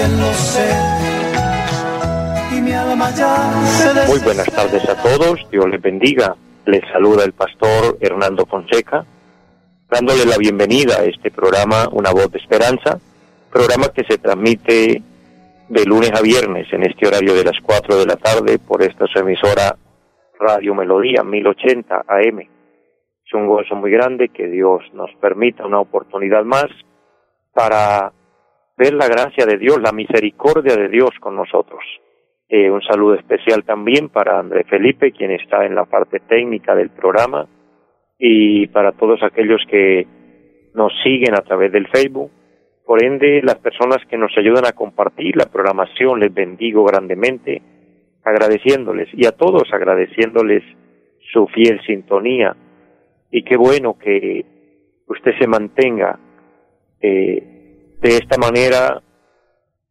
bien lo sé muy buenas tardes a todos, Dios les bendiga. Les saluda el pastor Hernando Fonseca, dándole la bienvenida a este programa Una Voz de Esperanza, programa que se transmite de lunes a viernes en este horario de las 4 de la tarde por esta su emisora Radio Melodía 1080 AM. Es un gozo muy grande que Dios nos permita una oportunidad más para ver la gracia de Dios, la misericordia de Dios con nosotros. Eh, un saludo especial también para André Felipe, quien está en la parte técnica del programa, y para todos aquellos que nos siguen a través del Facebook. Por ende, las personas que nos ayudan a compartir la programación, les bendigo grandemente, agradeciéndoles, y a todos agradeciéndoles su fiel sintonía. Y qué bueno que usted se mantenga eh, de esta manera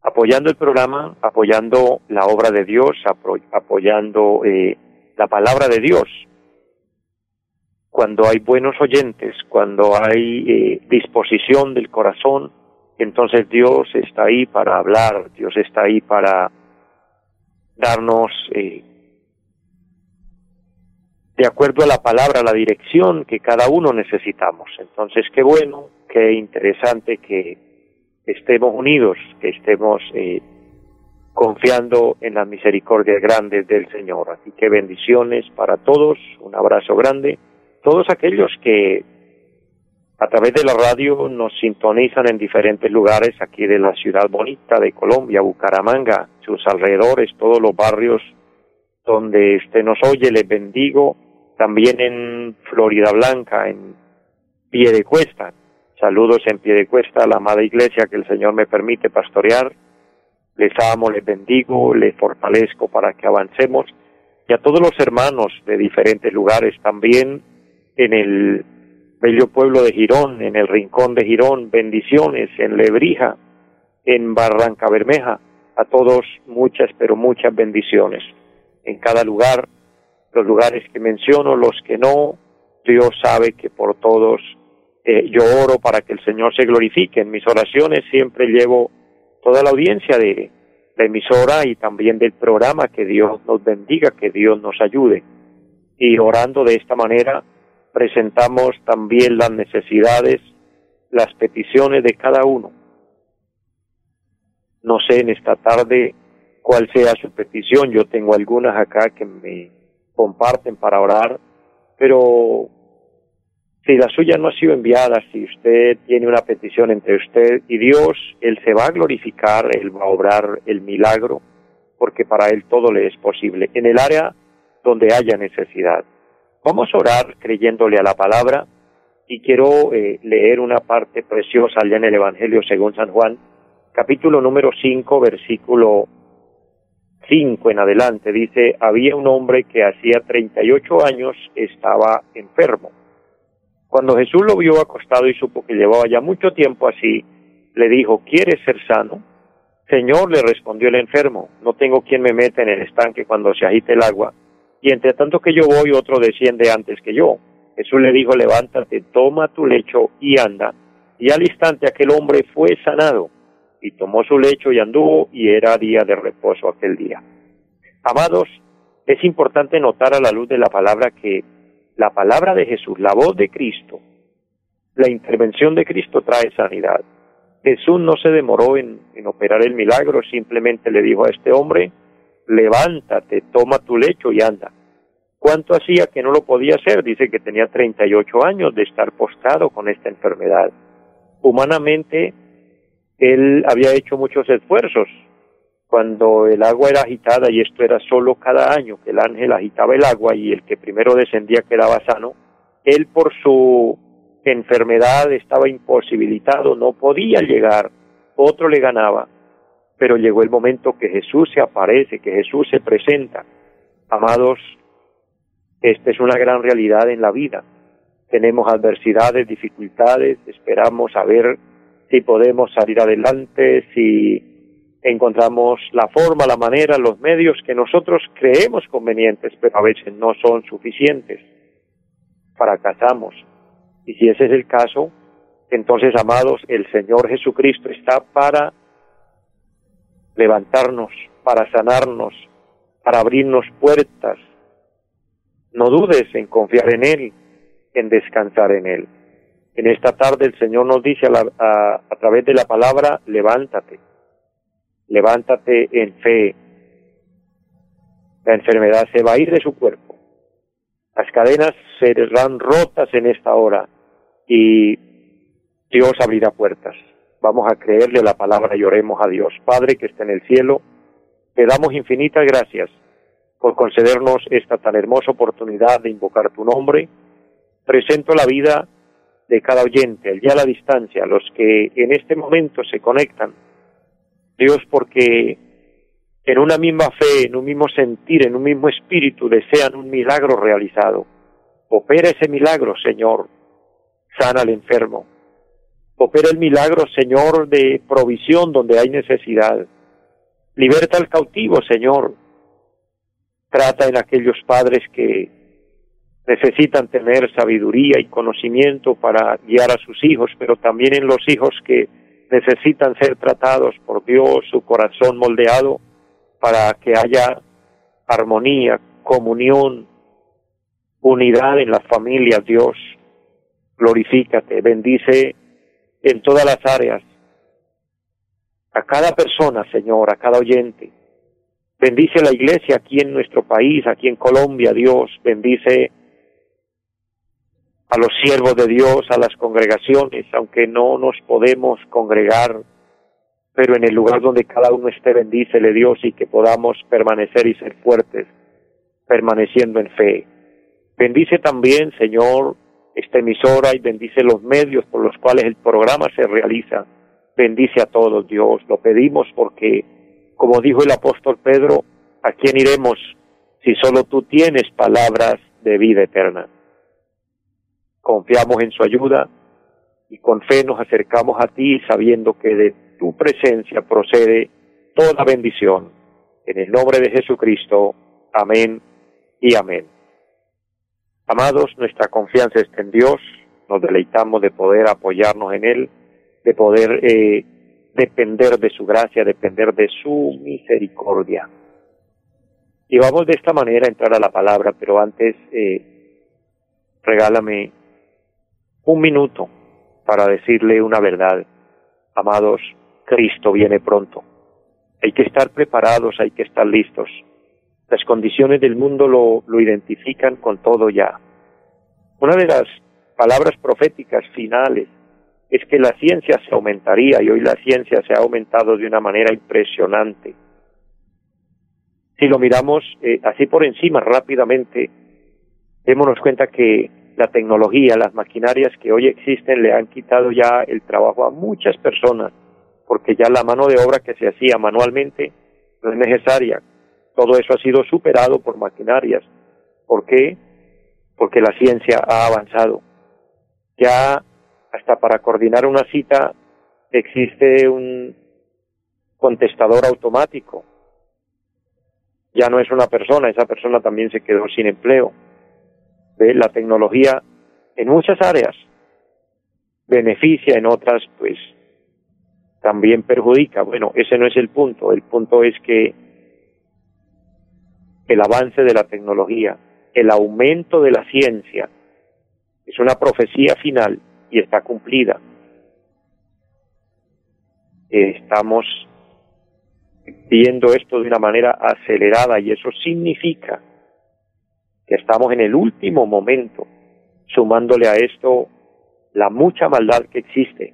apoyando el programa, apoyando la obra de Dios, apoyando eh, la palabra de Dios. Cuando hay buenos oyentes, cuando hay eh, disposición del corazón, entonces Dios está ahí para hablar, Dios está ahí para darnos, eh, de acuerdo a la palabra, la dirección que cada uno necesitamos. Entonces, qué bueno, qué interesante que estemos unidos, que estemos eh, confiando en las misericordias grandes del Señor. Así que bendiciones para todos, un abrazo grande. Todos aquellos que a través de la radio nos sintonizan en diferentes lugares aquí de la ciudad bonita de Colombia, Bucaramanga, sus alrededores, todos los barrios donde usted nos oye, les bendigo. También en Florida Blanca, en Piedecuesta, Saludos en pie de cuesta a la amada iglesia que el Señor me permite pastorear. Les amo, les bendigo, les fortalezco para que avancemos. Y a todos los hermanos de diferentes lugares, también en el bello pueblo de Girón, en el rincón de Girón, bendiciones, en Lebrija, en Barranca Bermeja, a todos muchas, pero muchas bendiciones. En cada lugar, los lugares que menciono, los que no, Dios sabe que por todos eh, yo oro para que el Señor se glorifique. En mis oraciones siempre llevo toda la audiencia de la emisora y también del programa, que Dios nos bendiga, que Dios nos ayude. Y orando de esta manera, presentamos también las necesidades, las peticiones de cada uno. No sé en esta tarde cuál sea su petición, yo tengo algunas acá que me comparten para orar, pero si la suya no ha sido enviada, si usted tiene una petición entre usted y Dios, Él se va a glorificar, Él va a obrar el milagro, porque para Él todo le es posible, en el área donde haya necesidad. Vamos a orar creyéndole a la palabra y quiero eh, leer una parte preciosa allá en el Evangelio según San Juan, capítulo número 5, versículo 5 en adelante. Dice, había un hombre que hacía 38 años estaba enfermo cuando Jesús lo vio acostado y supo que llevaba ya mucho tiempo así, le dijo, ¿quieres ser sano? Señor, le respondió el enfermo, no tengo quien me meta en el estanque cuando se agite el agua, y entre tanto que yo voy, otro desciende antes que yo. Jesús le dijo, levántate, toma tu lecho y anda. Y al instante aquel hombre fue sanado, y tomó su lecho y anduvo, y era día de reposo aquel día. Amados, es importante notar a la luz de la palabra que la palabra de Jesús, la voz de Cristo, la intervención de Cristo trae sanidad. Jesús no se demoró en, operar el milagro, simplemente le dijo a este hombre, levántate, toma tu lecho y anda. ¿Cuánto hacía que no lo podía hacer? Dice que tenía 38 años de estar postado con esta enfermedad. Humanamente, él había hecho muchos esfuerzos, cuando el agua era agitada, y esto era solo cada año que el ángel agitaba el agua y el que primero descendía quedaba sano, él por su enfermedad estaba imposibilitado, no podía llegar, otro le ganaba, pero llegó el momento que Jesús se aparece, que Jesús se presenta. Amados, esta es una gran realidad en la vida. Tenemos adversidades, dificultades, esperamos a ver si podemos salir adelante, si encontramos la forma, la manera, los medios que nosotros creemos convenientes, pero a veces no son suficientes. Fracasamos. Y si ese es el caso, entonces, amados, el Señor Jesucristo está para levantarnos, para sanarnos, para abrirnos puertas. No dudes en confiar en Él, en descansar en Él. En esta tarde el Señor nos dice a, a, través de la palabra, levántate, levántate en fe. La enfermedad se va a ir de su cuerpo. Las cadenas serán rotas en esta hora y Dios abrirá puertas. Vamos a creerle la palabra y oremos a Dios. Padre que está en el cielo, te damos infinitas gracias por concedernos esta tan hermosa oportunidad de invocar tu nombre. Presento la vida de cada oyente, allá a la distancia, los que en este momento se conectan. Dios, porque en una misma fe, en un mismo sentir, en un mismo espíritu desean un milagro realizado. Opera ese milagro, Señor. Sana al enfermo, Opera el milagro, Señor, de provisión donde hay necesidad. Liberta al cautivo, Señor. Trata en aquellos padres que necesitan tener sabiduría y conocimiento para guiar a sus hijos, pero también en los hijos que necesitan ser tratados por Dios, su corazón moldeado, para que haya armonía, comunión, unidad en las familias, Dios. Glorifícate, bendice en todas las áreas, a cada persona, Señor, a cada oyente. Bendice la iglesia aquí en nuestro país, aquí en Colombia, Dios. Bendice a los siervos de Dios, a las congregaciones, aunque no nos podemos congregar, pero en el lugar donde cada uno esté, bendícele Dios y que podamos permanecer y ser fuertes, permaneciendo en fe. Bendice también, Señor, esta emisora y bendice los medios por los cuales el programa se realiza. Bendice a todos, Dios. Lo pedimos porque, como dijo el apóstol Pedro, ¿a quién iremos si solo tú tienes palabras de vida eterna? Confiamos en su ayuda y con fe nos acercamos a ti sabiendo que de tu presencia procede toda bendición. En el nombre de Jesucristo. Amén y amén. Amados, nuestra confianza está en Dios, nos deleitamos de poder apoyarnos en Él, de poder eh, depender de su gracia, depender de su misericordia. Y vamos de esta manera a entrar a la palabra, pero antes eh, regálame un minuto para decirle una verdad. Amados, Cristo viene pronto. Hay que estar preparados, hay que estar listos. Las condiciones del mundo lo, lo identifican con todo ya. Una de las palabras proféticas finales es que la ciencia se aumentaría y hoy la ciencia se ha aumentado de una manera impresionante. Si lo miramos eh, así por encima rápidamente, démonos cuenta que la tecnología, las maquinarias que hoy existen le han quitado ya el trabajo a muchas personas, porque ya la mano de obra que se hacía manualmente no es necesaria. Todo eso ha sido superado por maquinarias. ¿Por qué? Porque la ciencia ha avanzado. Ya hasta para coordinar una cita existe un contestador automático. Ya no es una persona, esa persona también se quedó sin empleo. ¿Ve? La tecnología en muchas áreas beneficia, en otras pues también perjudica. Bueno, ese no es el punto. El punto es que el avance de la tecnología, el aumento de la ciencia, es una profecía final y está cumplida. Estamos viendo esto de una manera acelerada y eso significa que estamos en el último momento, sumándole a esto la mucha maldad que existe,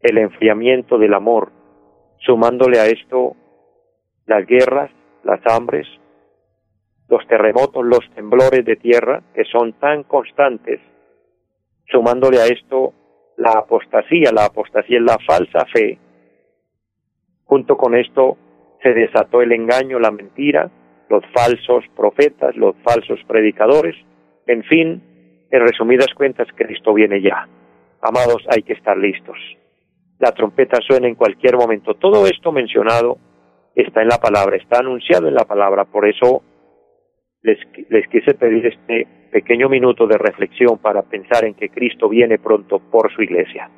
el enfriamiento del amor, sumándole a esto las guerras, las hambres, los terremotos, los temblores de tierra, que son tan constantes, sumándole a esto la apostasía, la apostasía es la falsa fe, Junto con esto se desató el engaño, la mentira, los falsos profetas, los falsos predicadores, en fin, en resumidas cuentas, Cristo viene ya. Amados, hay que estar listos. La trompeta suena en cualquier momento. Todo esto mencionado está en la palabra, está anunciado en la palabra. Por eso les, quise pedir este pequeño minuto de reflexión para pensar en que Cristo viene pronto por su iglesia.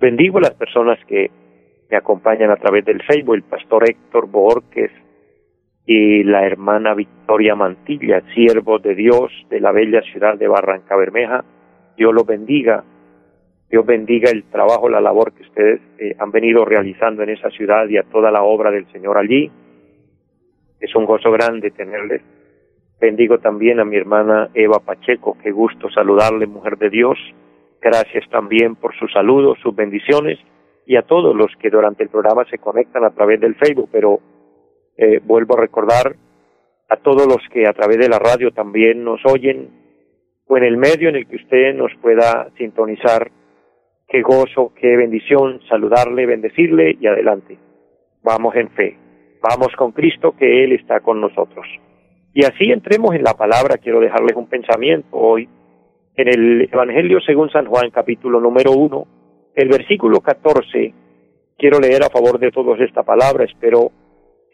Bendigo a las personas que me acompañan a través del Facebook, el pastor Héctor Borges y la hermana Victoria Mantilla, siervos de Dios de la bella ciudad de Barranca Bermeja. Dios los bendiga, Dios bendiga el trabajo, la labor que ustedes eh, han venido realizando en esa ciudad y a toda la obra del Señor allí. Es un gozo grande tenerles. Bendigo también a mi hermana Eva Pacheco, qué gusto saludarle, mujer de Dios. Gracias también por sus saludos, sus bendiciones y a todos los que durante el programa se conectan a través del Facebook, pero eh, vuelvo a recordar a todos los que a través de la radio también nos oyen o en el medio en el que usted nos pueda sintonizar. Qué gozo, qué bendición saludarle, bendecirle y adelante. Vamos en fe. Vamos con Cristo que Él está con nosotros. Y así entremos en la palabra. Quiero dejarles un pensamiento hoy en el Evangelio según San Juan, capítulo número uno, el versículo 14, quiero leer a favor de todos esta palabra, espero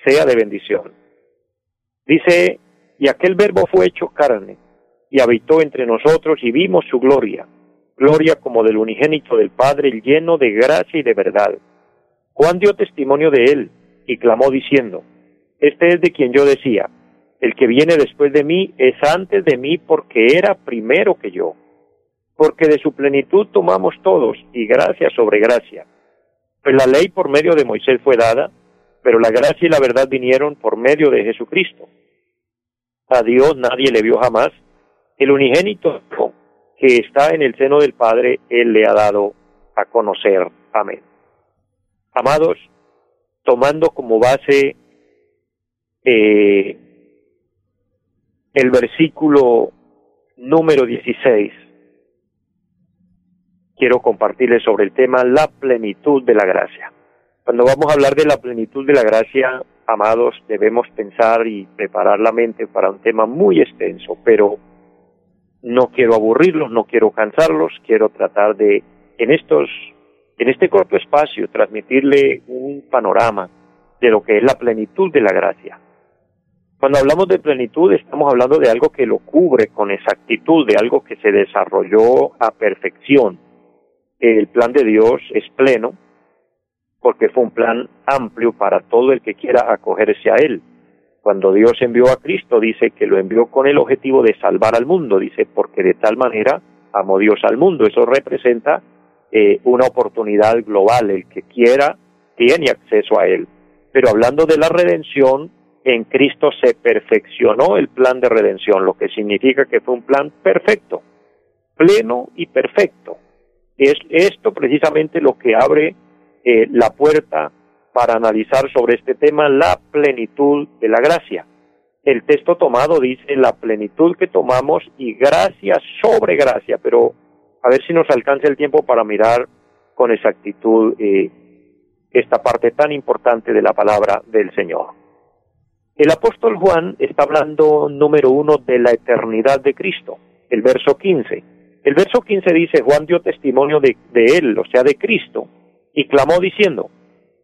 sea de bendición. Dice, y aquel verbo fue hecho carne, y habitó entre nosotros, y vimos su gloria, gloria como del unigénito del Padre, lleno de gracia y de verdad. Juan dio testimonio de él, y clamó diciendo, Este es de quien yo decía, el que viene después de mí es antes de mí porque era primero que yo porque de su plenitud tomamos todos, y gracia sobre gracia. Pues la ley por medio de Moisés fue dada, pero la gracia y la verdad vinieron por medio de Jesucristo. A Dios nadie le vio jamás. El unigénito que está en el seno del Padre, Él le ha dado a conocer. Amén. Amados, tomando como base eh, el versículo número 16, quiero compartirles sobre el tema la plenitud de la gracia. Cuando vamos a hablar de la plenitud de la gracia, amados, debemos pensar y preparar la mente para un tema muy extenso, pero no quiero aburrirlos, no quiero cansarlos, quiero tratar de en estos en este corto espacio transmitirle un panorama de lo que es la plenitud de la gracia. Cuando hablamos de plenitud estamos hablando de algo que lo cubre con exactitud, de algo que se desarrolló a perfección, el plan de Dios es pleno, porque fue un plan amplio para todo el que quiera acogerse a Él. Cuando Dios envió a Cristo, dice que lo envió con el objetivo de salvar al mundo, dice, porque de tal manera amó Dios al mundo. Eso representa eh, una oportunidad global, el que quiera tiene acceso a Él. Pero hablando de la redención, en Cristo se perfeccionó el plan de redención, lo que significa que fue un plan perfecto, pleno y perfecto. Es esto precisamente lo que abre eh, la puerta para analizar sobre este tema la plenitud de la gracia. El texto tomado dice la plenitud que tomamos y gracia sobre gracia, pero a ver si nos alcanza el tiempo para mirar con exactitud eh, esta parte tan importante de la palabra del Señor. El apóstol Juan está hablando, número uno, de la eternidad de Cristo, el verso 15 el verso 15 dice, Juan dio testimonio de, él, o sea, de Cristo, y clamó diciendo,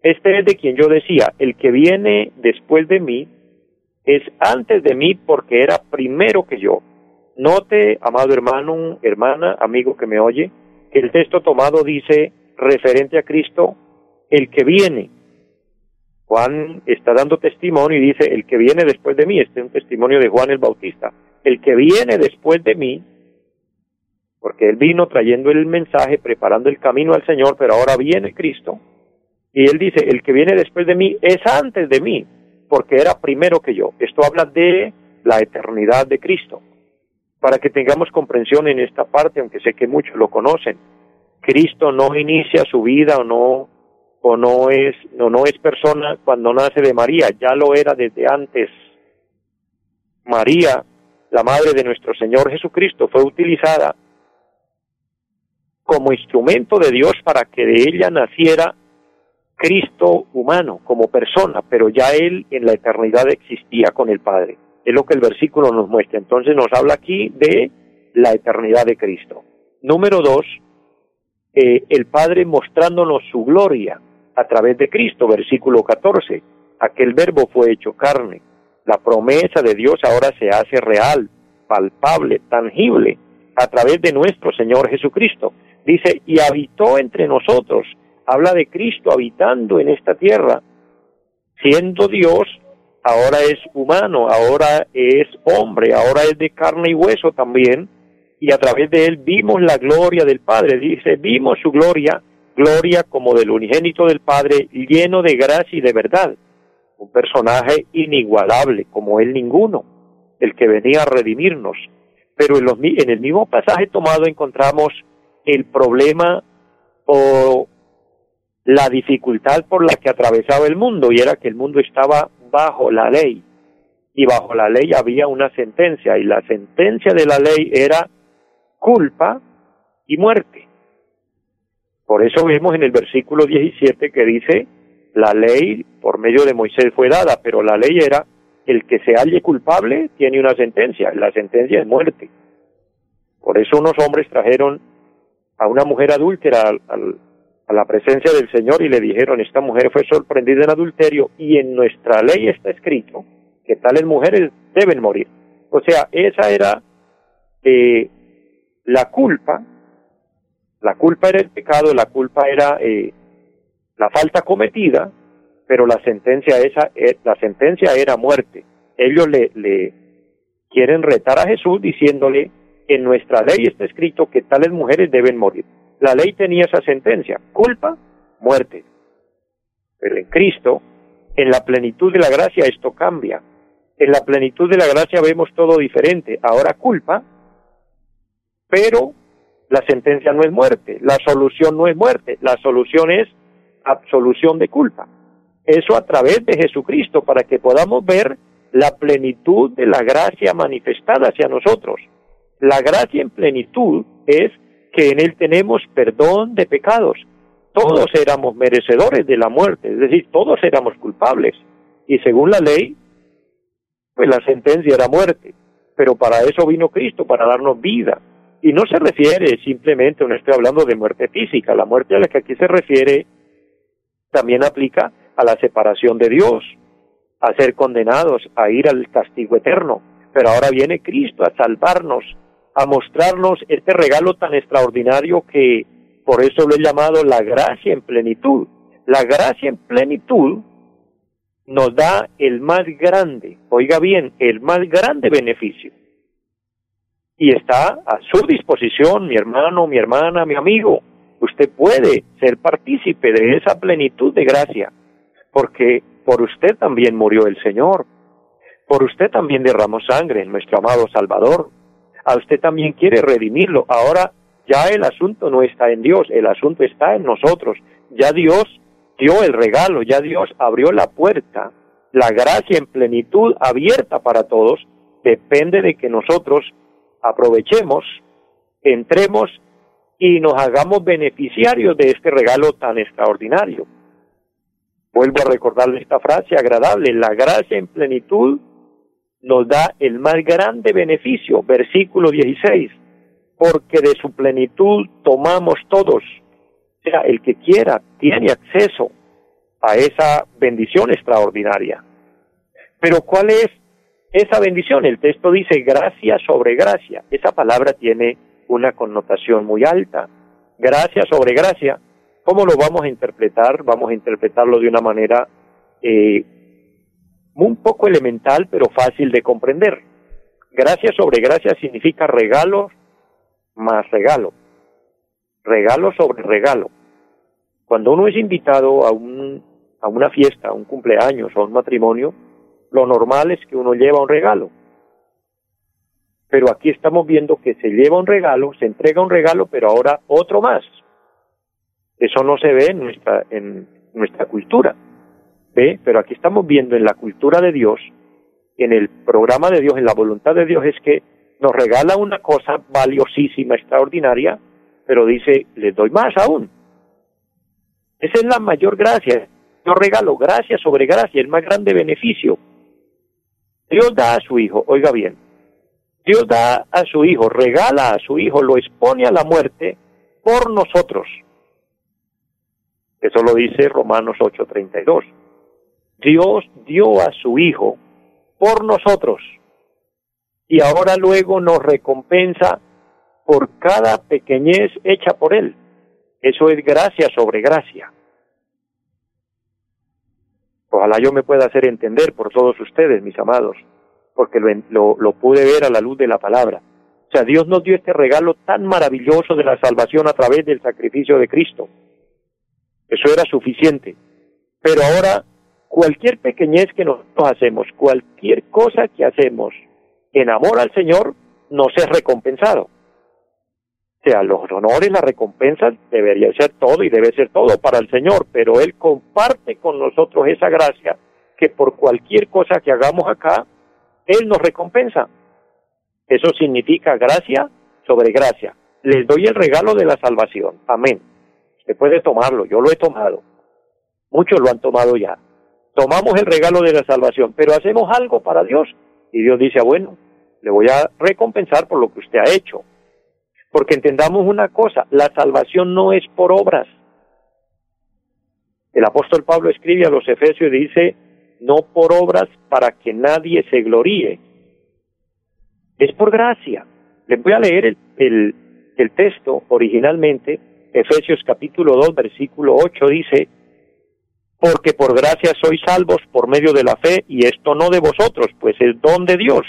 este es de quien yo decía, el que viene después de mí es antes de mí porque era primero que yo. Note, amado hermano, hermana, amigo que me oye, que el texto tomado dice, referente a Cristo, el que viene. Juan está dando testimonio y dice, el que viene después de mí, este es un testimonio de Juan el Bautista, el que viene después de mí porque él vino trayendo el mensaje, preparando el camino al Señor, pero ahora viene Cristo. Y él dice, el que viene después de mí es antes de mí, porque era primero que yo. Esto habla de la eternidad de Cristo. Para que tengamos comprensión en esta parte, aunque sé que muchos lo conocen, Cristo no inicia su vida o no o no es no, no es persona cuando nace de María, ya lo era desde antes. María, la madre de nuestro Señor Jesucristo, fue utilizada como instrumento de Dios para que de ella naciera Cristo humano, como persona, pero ya Él en la eternidad existía con el Padre. Es lo que el versículo nos muestra. Entonces nos habla aquí de la eternidad de Cristo. Número dos, eh, el Padre mostrándonos su gloria a través de Cristo, versículo 14. Aquel verbo fue hecho carne. La promesa de Dios ahora se hace real, palpable, tangible, a través de nuestro Señor Jesucristo. Dice, y habitó entre nosotros. Habla de Cristo habitando en esta tierra. Siendo Dios, ahora es humano, ahora es hombre, ahora es de carne y hueso también. Y a través de él vimos la gloria del Padre. Dice, vimos su gloria, gloria como del unigénito del Padre, lleno de gracia y de verdad. Un personaje inigualable, como él ninguno, el que venía a redimirnos. Pero en, los, en el mismo pasaje tomado encontramos el problema o la dificultad por la que atravesaba el mundo y era que el mundo estaba bajo la ley y bajo la ley había una sentencia y la sentencia de la ley era culpa y muerte. Por eso vemos en el versículo 17 que dice, la ley por medio de Moisés fue dada, pero la ley era, el que se halle culpable tiene una sentencia, la sentencia es muerte. Por eso unos hombres trajeron a una mujer adúltera a la presencia del Señor y le dijeron, esta mujer fue sorprendida en adulterio y en nuestra ley está escrito que tales mujeres deben morir. O sea, esa era eh, la culpa, la culpa era el pecado, la culpa era eh, la falta cometida, pero la sentencia esa, eh, la sentencia era muerte. Ellos le quieren retar a Jesús diciéndole, en nuestra ley está escrito que tales mujeres deben morir. La ley tenía esa sentencia, culpa, muerte. Pero en Cristo, en la plenitud de la gracia, esto cambia. En la plenitud de la gracia vemos todo diferente. Ahora culpa, pero la sentencia no es muerte, la solución no es muerte, la solución es absolución de culpa. Eso a través de Jesucristo, para que podamos ver la plenitud de la gracia manifestada hacia nosotros. La gracia en plenitud es que en Él tenemos perdón de pecados. Todos éramos merecedores de la muerte, es decir, todos éramos culpables. Y según la ley, pues la sentencia era muerte. Pero para eso vino Cristo, para darnos vida. Y no se refiere simplemente, no estoy hablando de muerte física, la muerte a la que aquí se refiere también aplica a la separación de Dios, a ser condenados, a ir al castigo eterno. Pero ahora viene Cristo a salvarnos, a mostrarnos este regalo tan extraordinario que por eso lo he llamado la gracia en plenitud. La gracia en plenitud nos da el más grande, oiga bien, el más grande beneficio. Y está a su disposición, mi hermano, mi hermana, mi amigo. Usted puede ser partícipe de esa plenitud de gracia, porque por usted también murió el Señor, por usted también derramó sangre, nuestro amado Salvador, a usted también quiere redimirlo. Ahora ya el asunto no está en Dios, el asunto está en nosotros. Ya Dios dio el regalo, ya Dios abrió la puerta, la gracia en plenitud abierta para todos, depende de que nosotros aprovechemos, entremos y nos hagamos beneficiarios de este regalo tan extraordinario. Vuelvo a recordarle esta frase agradable, la gracia en plenitud nos da el más grande beneficio, versículo 16, porque de su plenitud tomamos todos. O sea, el que quiera tiene acceso a esa bendición extraordinaria. Pero ¿cuál es esa bendición? El texto dice gracia sobre gracia. Esa palabra tiene una connotación muy alta. Gracia sobre gracia. ¿Cómo lo vamos a interpretar? Vamos a interpretarlo de una manera eh, un poco elemental, pero fácil de comprender. Gracia sobre gracia significa regalo más regalo. Regalo sobre regalo. Cuando uno es invitado a, un, a una fiesta, a un cumpleaños o a un matrimonio, lo normal es que uno lleva un regalo. Pero aquí estamos viendo que se lleva un regalo, se entrega un regalo, pero ahora otro más. Eso no se ve en nuestra, en nuestra cultura. Pero aquí estamos viendo en la cultura de Dios, en el programa de Dios, en la voluntad de Dios, es que nos regala una cosa valiosísima, extraordinaria, pero dice, les doy más aún. Esa es la mayor gracia. Yo regalo gracia sobre gracia, el más grande beneficio. Dios da a su hijo, oiga bien, Dios da a su hijo, regala a su hijo, lo expone a la muerte por nosotros. Eso lo dice Romanos 8:32. Dios dio a su hijo por nosotros y ahora luego nos recompensa por cada pequeñez hecha por él. Eso es gracia sobre gracia. Ojalá yo me pueda hacer entender por todos ustedes, mis amados, porque lo, lo, pude ver a la luz de la palabra. O sea, Dios nos dio este regalo tan maravilloso de la salvación a través del sacrificio de Cristo. Eso era suficiente. Pero ahora, cualquier pequeñez que nosotros hacemos, cualquier cosa que hacemos en amor al Señor, nos es recompensado. O sea, los honores, las recompensas debería ser todo y debe ser todo para el Señor, pero Él comparte con nosotros esa gracia que por cualquier cosa que hagamos acá, Él nos recompensa. Eso significa gracia sobre gracia. Les doy el regalo de la salvación. Amén. Usted puede tomarlo, yo lo he tomado. Muchos lo han tomado ya. Tomamos el regalo de la salvación, pero hacemos algo para Dios. Y Dios dice, ah, bueno, le voy a recompensar por lo que usted ha hecho. Porque entendamos una cosa, la salvación no es por obras. El apóstol Pablo escribe a los Efesios y dice, no por obras para que nadie se gloríe. Es por gracia. Les voy a leer el, el, texto originalmente. Efesios capítulo 2, versículo 8 dice, porque por gracia sois salvos por medio de la fe, y esto no de vosotros, pues es don de Dios.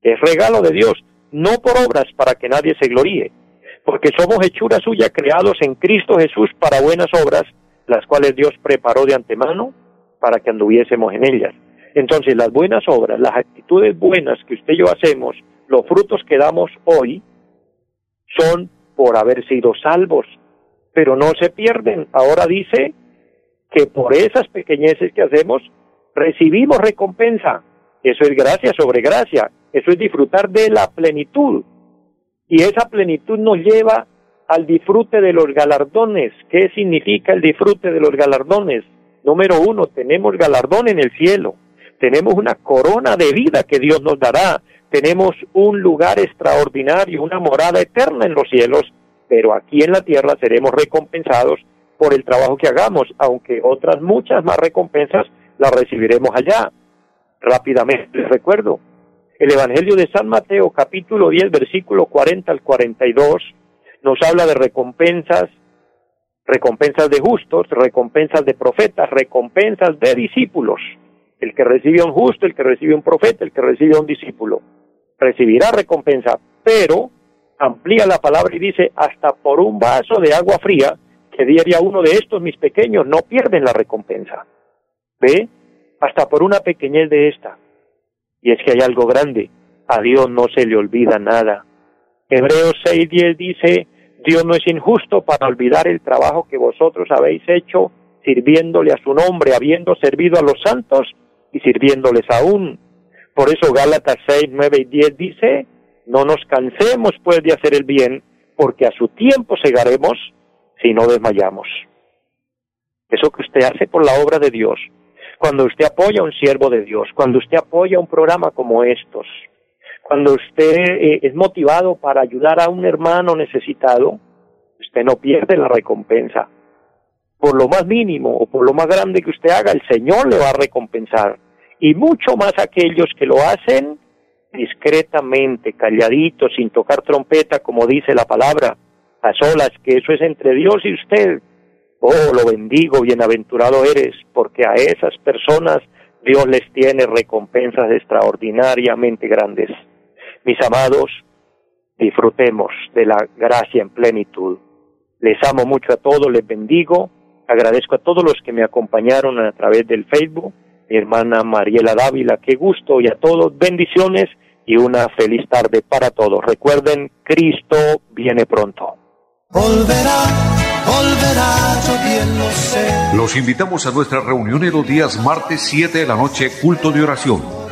Es regalo de Dios, no por obras para que nadie se gloríe, porque somos hechura suya creados en Cristo Jesús para buenas obras, las cuales Dios preparó de antemano para que anduviésemos en ellas. Entonces las buenas obras, las actitudes buenas que usted y yo hacemos, los frutos que damos hoy, son por haber sido salvos, pero no se pierden. Ahora dice que por esas pequeñeces que hacemos, recibimos recompensa. Eso es gracia sobre gracia. Eso es disfrutar de la plenitud. Y esa plenitud nos lleva al disfrute de los galardones. ¿Qué significa el disfrute de los galardones? Número uno, tenemos galardón en el cielo. Tenemos una corona de vida que Dios nos dará. Tenemos un lugar extraordinario, una morada eterna en los cielos. Pero aquí en la tierra seremos recompensados por el trabajo que hagamos, aunque otras muchas más recompensas las recibiremos allá. Rápidamente les recuerdo, el Evangelio de San Mateo capítulo 10 versículo 40 al 42 nos habla de recompensas, recompensas de justos, recompensas de profetas, recompensas de discípulos. El que recibe a un justo, el que recibe a un profeta, el que recibe a un discípulo, recibirá recompensa, pero amplía la palabra y dice, hasta por un vaso de agua fría que diría uno de estos mis pequeños, no pierden la recompensa. ¿Ve? Hasta por una pequeñez de esta. Y es que hay algo grande. A Dios no se le olvida nada. Hebreos 6.10 dice, Dios no es injusto para olvidar el trabajo que vosotros habéis hecho sirviéndole a su nombre, habiendo servido a los santos y sirviéndoles aún. Por eso Gálatas 6, 9 y 10 dice, no nos cansemos pues de hacer el bien, porque a su tiempo segaremos si no desmayamos. Eso que usted hace por la obra de Dios, cuando usted apoya a un siervo de Dios, cuando usted apoya un programa como estos, cuando usted eh, es motivado para ayudar a un hermano necesitado, usted no pierde la recompensa. Por lo más mínimo o por lo más grande que usted haga, el Señor le va a recompensar. Y mucho más aquellos que lo hacen discretamente, calladitos, sin tocar trompeta, como dice la palabra, a solas, que eso es entre Dios y usted, Oh, lo bendigo, bienaventurado eres, porque a esas personas Dios les tiene recompensas extraordinariamente grandes. Mis amados, disfrutemos de la gracia en plenitud. Les amo mucho a todos, les bendigo, agradezco a todos los que me acompañaron a través del Facebook, mi hermana Mariela Dávila, qué gusto, y a todos bendiciones y una feliz tarde para todos. Recuerden, Cristo viene pronto. Los invitamos a nuestra reunión en los días martes 7 de la noche, culto de oración